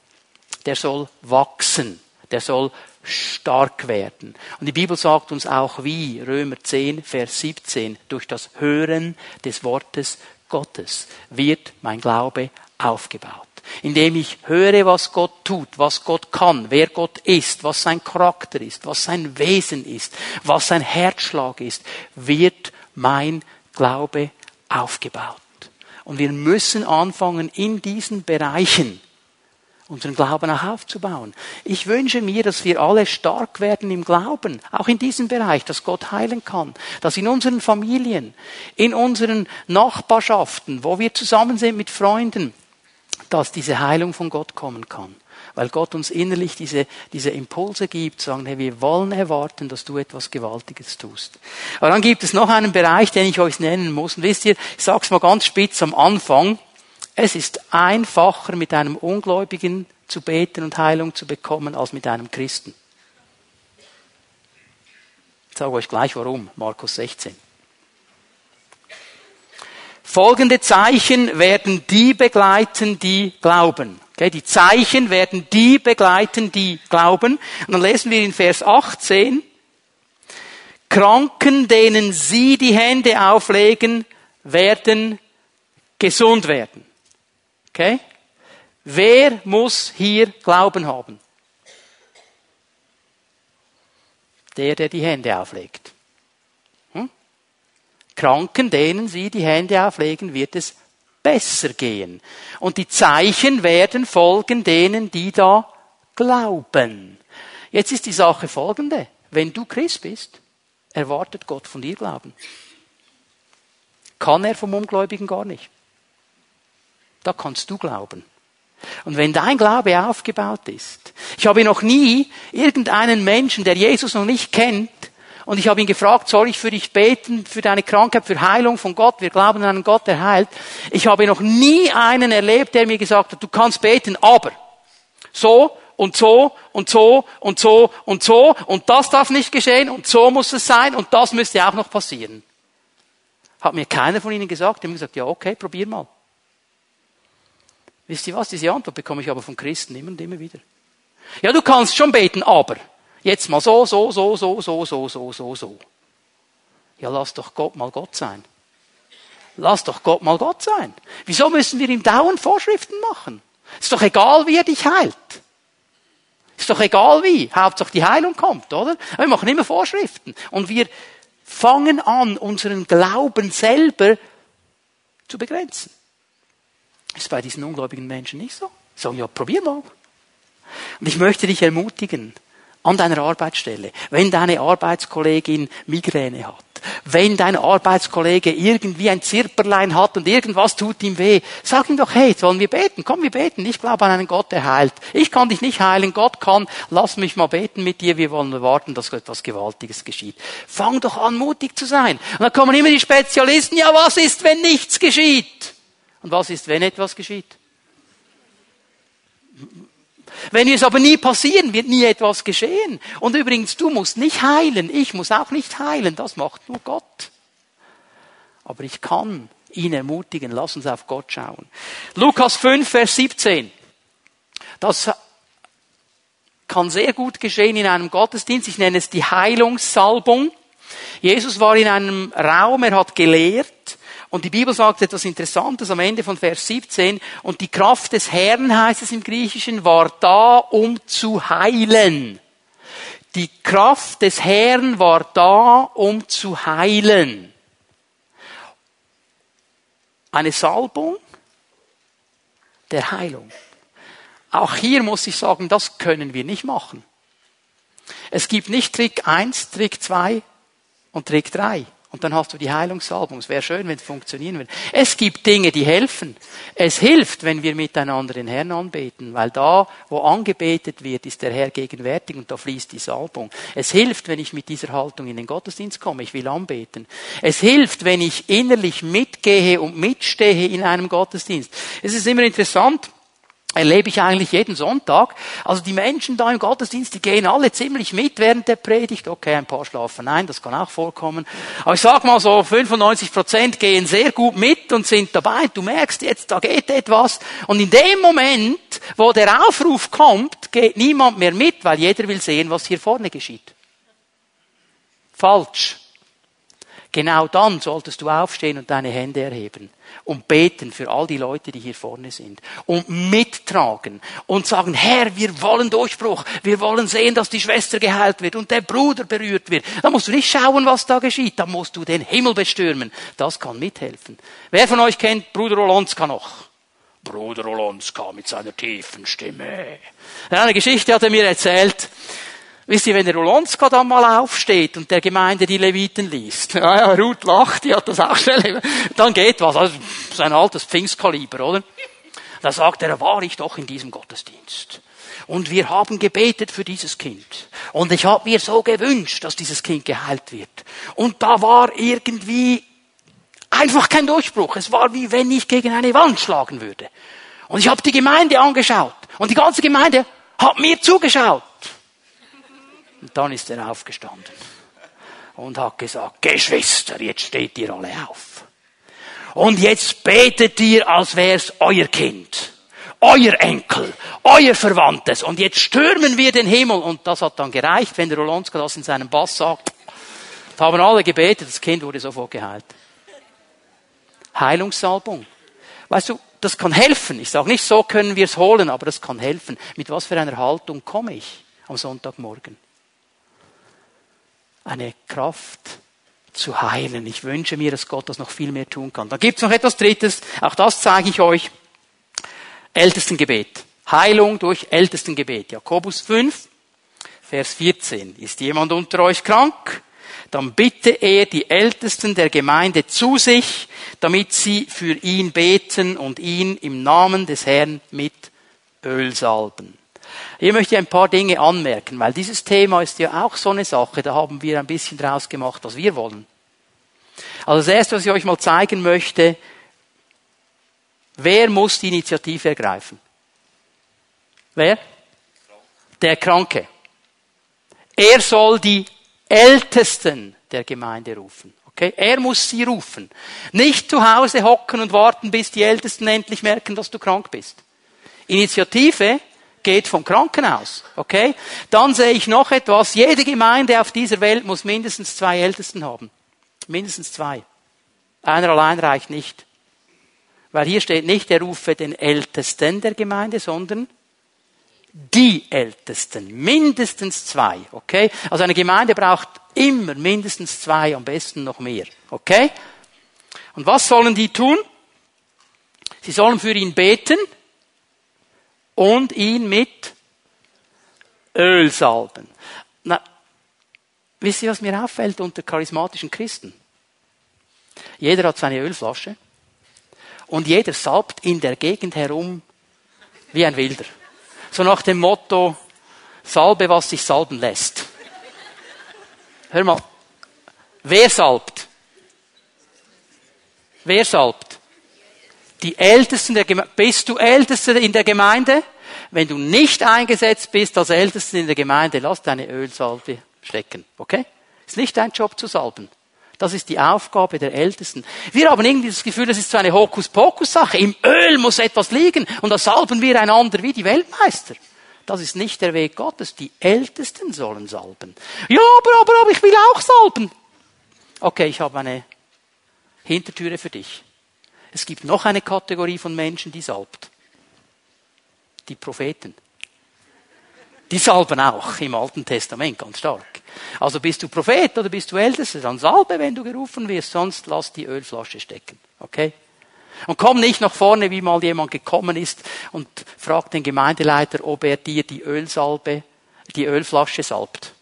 Der soll wachsen. Der soll stark werden. Und die Bibel sagt uns auch wie, Römer 10, Vers 17, durch das Hören des Wortes Gottes wird mein Glaube aufgebaut indem ich höre, was Gott tut, was Gott kann, wer Gott ist, was sein Charakter ist, was sein Wesen ist, was sein Herzschlag ist, wird mein Glaube aufgebaut. Und wir müssen anfangen, in diesen Bereichen unseren Glauben auch aufzubauen. Ich wünsche mir, dass wir alle stark werden im Glauben, auch in diesem Bereich, dass Gott heilen kann, dass in unseren Familien, in unseren Nachbarschaften, wo wir zusammen sind mit Freunden, dass diese Heilung von Gott kommen kann. Weil Gott uns innerlich diese, diese Impulse gibt, sagen, hey, wir wollen erwarten, dass du etwas Gewaltiges tust. Aber dann gibt es noch einen Bereich, den ich euch nennen muss. Und wisst ihr, ich sage es mal ganz spitz am Anfang, es ist einfacher, mit einem Ungläubigen zu beten und Heilung zu bekommen, als mit einem Christen. Ich sage euch gleich warum, Markus 16. Folgende Zeichen werden die begleiten, die glauben. Okay, die Zeichen werden die begleiten, die glauben. Und dann lesen wir in Vers 18, Kranken, denen sie die Hände auflegen, werden gesund werden. Okay? Wer muss hier Glauben haben? Der, der die Hände auflegt. Kranken, denen sie die Hände auflegen, wird es besser gehen. Und die Zeichen werden folgen denen, die da glauben. Jetzt ist die Sache folgende. Wenn du Christ bist, erwartet Gott von dir Glauben. Kann er vom Ungläubigen gar nicht. Da kannst du glauben. Und wenn dein Glaube aufgebaut ist, ich habe noch nie irgendeinen Menschen, der Jesus noch nicht kennt, und ich habe ihn gefragt, soll ich für dich beten, für deine Krankheit, für Heilung von Gott? Wir glauben an einen Gott, der heilt. Ich habe noch nie einen erlebt, der mir gesagt hat, du kannst beten, aber so und so und so und so und so und das darf nicht geschehen und so muss es sein und das müsste auch noch passieren. Hat mir keiner von ihnen gesagt. Die haben gesagt, ja okay, probier mal. Wisst ihr was? Diese Antwort bekomme ich aber von Christen immer und immer wieder. Ja, du kannst schon beten, aber jetzt mal so, so, so, so, so, so, so, so, so. Ja, lass doch Gott mal Gott sein. Lass doch Gott mal Gott sein. Wieso müssen wir ihm dauernd Vorschriften machen? Ist doch egal, wie er dich heilt. Ist doch egal wie. Hauptsache die Heilung kommt, oder? wir machen immer Vorschriften. Und wir fangen an, unseren Glauben selber zu begrenzen. Ist bei diesen ungläubigen Menschen nicht so. Sagen, ja, probier mal. Und ich möchte dich ermutigen, an deiner Arbeitsstelle, wenn deine Arbeitskollegin Migräne hat, wenn dein Arbeitskollege irgendwie ein Zirperlein hat und irgendwas tut ihm weh, sag ihm doch, hey, sollen wir beten? Komm, wir beten. Ich glaube an einen Gott, der heilt. Ich kann dich nicht heilen, Gott kann. Lass mich mal beten mit dir. Wir wollen warten, dass etwas Gewaltiges geschieht. Fang doch an, mutig zu sein. Und dann kommen immer die Spezialisten, ja, was ist, wenn nichts geschieht? Und was ist, wenn etwas geschieht? Wenn es aber nie passieren, wird nie etwas geschehen. Und übrigens, du musst nicht heilen, ich muss auch nicht heilen, das macht nur Gott. Aber ich kann ihn ermutigen, lass uns auf Gott schauen. Lukas 5, Vers 17. Das kann sehr gut geschehen in einem Gottesdienst. Ich nenne es die Heilungssalbung. Jesus war in einem Raum, er hat gelehrt und die Bibel sagt etwas Interessantes am Ende von Vers 17. Und die Kraft des Herrn, heißt es im Griechischen, war da, um zu heilen. Die Kraft des Herrn war da, um zu heilen. Eine Salbung der Heilung. Auch hier muss ich sagen, das können wir nicht machen. Es gibt nicht Trick 1, Trick 2 und Trick 3. Und dann hast du die Heilungssalbung. Es wäre schön, wenn es funktionieren würde. Es gibt Dinge, die helfen. Es hilft, wenn wir miteinander den Herrn anbeten, weil da, wo angebetet wird, ist der Herr gegenwärtig und da fließt die Salbung. Es hilft, wenn ich mit dieser Haltung in den Gottesdienst komme. Ich will anbeten. Es hilft, wenn ich innerlich mitgehe und mitstehe in einem Gottesdienst. Es ist immer interessant, erlebe ich eigentlich jeden Sonntag. Also die Menschen da im Gottesdienst, die gehen alle ziemlich mit während der Predigt. Okay, ein paar schlafen ein, das kann auch vorkommen. Aber ich sag mal so, 95 Prozent gehen sehr gut mit und sind dabei. Du merkst jetzt, da geht etwas. Und in dem Moment, wo der Aufruf kommt, geht niemand mehr mit, weil jeder will sehen, was hier vorne geschieht. Falsch. Genau dann solltest du aufstehen und deine Hände erheben und beten für all die Leute, die hier vorne sind und mittragen und sagen, Herr, wir wollen Durchbruch, wir wollen sehen, dass die Schwester geheilt wird und der Bruder berührt wird. Da musst du nicht schauen, was da geschieht, da musst du den Himmel bestürmen. Das kann mithelfen. Wer von euch kennt Bruder Olonska noch? Bruder Olonska mit seiner tiefen Stimme. Eine Geschichte hat er mir erzählt. Wisst ihr, wenn der Rolonska dann mal aufsteht und der Gemeinde die Leviten liest, ja, ja, Ruth lacht, die hat das auch schnell, dann geht was, also sein altes Pfingstkaliber, oder? Da sagt er, war ich doch in diesem Gottesdienst. Und wir haben gebetet für dieses Kind. Und ich habe mir so gewünscht, dass dieses Kind geheilt wird. Und da war irgendwie einfach kein Durchbruch. Es war wie wenn ich gegen eine Wand schlagen würde. Und ich habe die Gemeinde angeschaut. Und die ganze Gemeinde hat mir zugeschaut. Und dann ist er aufgestanden und hat gesagt, Geschwister, jetzt steht ihr alle auf. Und jetzt betet ihr, als wär's euer Kind, euer Enkel, euer Verwandtes. Und jetzt stürmen wir den Himmel. Und das hat dann gereicht, wenn der Rolonska das in seinem Bass sagt. Da haben alle gebetet, das Kind wurde sofort geheilt. Heilungssalbung. Weißt du, das kann helfen. Ich sage nicht, so können wir es holen, aber das kann helfen. Mit was für einer Haltung komme ich am Sonntagmorgen? Eine Kraft zu heilen. Ich wünsche mir, dass Gott das noch viel mehr tun kann. Da gibt es noch etwas Drittes, auch das zeige ich euch. Ältestengebet. Heilung durch Ältestengebet. Jakobus 5, Vers 14. Ist jemand unter euch krank? Dann bitte er die Ältesten der Gemeinde zu sich, damit sie für ihn beten und ihn im Namen des Herrn mit Öl salben. Hier möchte ich ein paar Dinge anmerken, weil dieses Thema ist ja auch so eine Sache, da haben wir ein bisschen draus gemacht, was wir wollen. Also das Erste, was ich euch mal zeigen möchte, wer muss die Initiative ergreifen? Wer? Der Kranke. Er soll die Ältesten der Gemeinde rufen. Okay? Er muss sie rufen. Nicht zu Hause hocken und warten, bis die Ältesten endlich merken, dass du krank bist. Initiative geht vom Kranken aus. Okay? Dann sehe ich noch etwas. Jede Gemeinde auf dieser Welt muss mindestens zwei Ältesten haben. Mindestens zwei. Einer allein reicht nicht. Weil hier steht nicht, er rufe den Ältesten der Gemeinde, sondern die Ältesten. Mindestens zwei. Okay? Also eine Gemeinde braucht immer mindestens zwei, am besten noch mehr. Okay? Und was sollen die tun? Sie sollen für ihn beten und ihn mit Öl salben. Na, wisst ihr, was mir auffällt unter charismatischen Christen? Jeder hat seine Ölflasche und jeder salbt in der Gegend herum wie ein Wilder. So nach dem Motto, salbe, was sich salben lässt. Hör mal, wer salbt? Wer salbt? Die Ältesten der Gemeinde. Bist du Ältester in der Gemeinde? Wenn du nicht eingesetzt bist als Ältester in der Gemeinde, lass deine Ölsalbe stecken. Okay? Ist nicht dein Job zu salben. Das ist die Aufgabe der Ältesten. Wir haben irgendwie das Gefühl, das ist so eine Hokuspokus-Sache. Im Öl muss etwas liegen und da salben wir einander wie die Weltmeister. Das ist nicht der Weg Gottes. Die Ältesten sollen salben. Ja, aber, aber, aber ich will auch salben. Okay, ich habe eine Hintertüre für dich. Es gibt noch eine Kategorie von Menschen, die salbt. Die Propheten. Die salben auch im Alten Testament ganz stark. Also bist du Prophet oder bist du Ältester, dann salbe, wenn du gerufen wirst, sonst lass die Ölflasche stecken. Okay? Und komm nicht nach vorne, wie mal jemand gekommen ist und fragt den Gemeindeleiter, ob er dir die Ölsalbe, die Ölflasche salbt.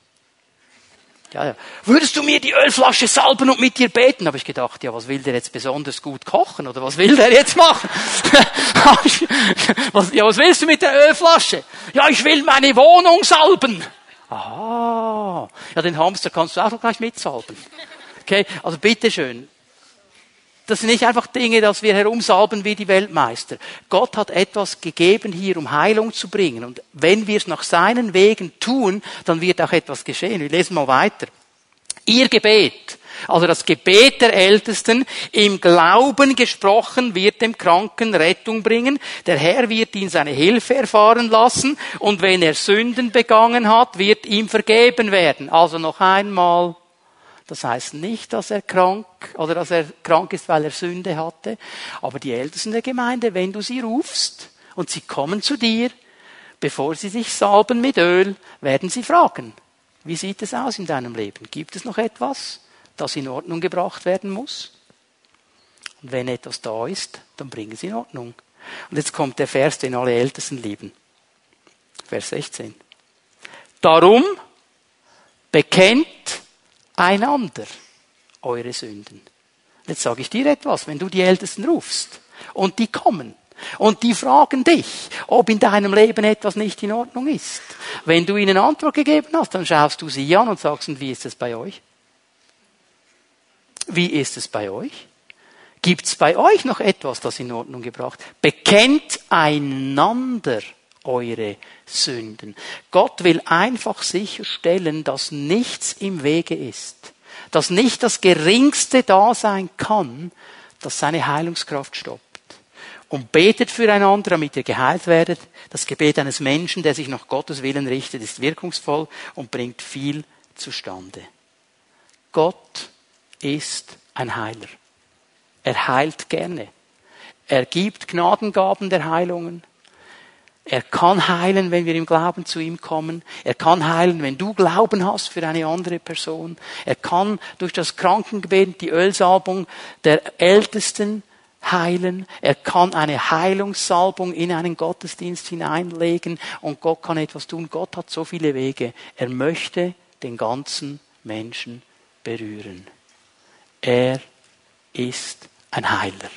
Ja, ja. Würdest du mir die Ölflasche salben und mit dir beten? Habe ich gedacht, ja, was will der jetzt besonders gut kochen oder was will der jetzt machen? was, ja, was willst du mit der Ölflasche? Ja, ich will meine Wohnung salben. Aha. Ja, den Hamster kannst du auch noch gleich mitsalben. Okay, also bitteschön. Das sind nicht einfach Dinge, dass wir herumsalben wie die Weltmeister. Gott hat etwas gegeben hier, um Heilung zu bringen. Und wenn wir es nach seinen Wegen tun, dann wird auch etwas geschehen. Wir lesen mal weiter. Ihr Gebet, also das Gebet der Ältesten, im Glauben gesprochen, wird dem Kranken Rettung bringen. Der Herr wird ihn seine Hilfe erfahren lassen. Und wenn er Sünden begangen hat, wird ihm vergeben werden. Also noch einmal das heißt nicht, dass er krank oder dass er krank ist, weil er Sünde hatte. Aber die Ältesten der Gemeinde, wenn du sie rufst und sie kommen zu dir, bevor sie sich salben mit Öl, werden sie fragen, wie sieht es aus in deinem Leben? Gibt es noch etwas, das in Ordnung gebracht werden muss? Und wenn etwas da ist, dann bringen sie in Ordnung. Und jetzt kommt der Vers, den alle Ältesten lieben. Vers 16. Darum bekennt einander eure Sünden. Jetzt sage ich dir etwas, wenn du die Ältesten rufst und die kommen und die fragen dich, ob in deinem Leben etwas nicht in Ordnung ist. Wenn du ihnen Antwort gegeben hast, dann schaust du sie an und sagst, und wie ist es bei euch? Wie ist es bei euch? Gibt es bei euch noch etwas, das in Ordnung gebracht? Bekennt einander eure Sünden. Gott will einfach sicherstellen, dass nichts im Wege ist, dass nicht das Geringste da sein kann, das seine Heilungskraft stoppt. Und betet füreinander, damit ihr geheilt werdet. Das Gebet eines Menschen, der sich nach Gottes Willen richtet, ist wirkungsvoll und bringt viel zustande. Gott ist ein Heiler. Er heilt gerne. Er gibt Gnadengaben der Heilungen. Er kann heilen, wenn wir im Glauben zu ihm kommen. Er kann heilen, wenn du Glauben hast für eine andere Person. Er kann durch das Krankengebet, die Ölsalbung der Ältesten heilen. Er kann eine Heilungssalbung in einen Gottesdienst hineinlegen und Gott kann etwas tun. Gott hat so viele Wege. Er möchte den ganzen Menschen berühren. Er ist ein Heiler.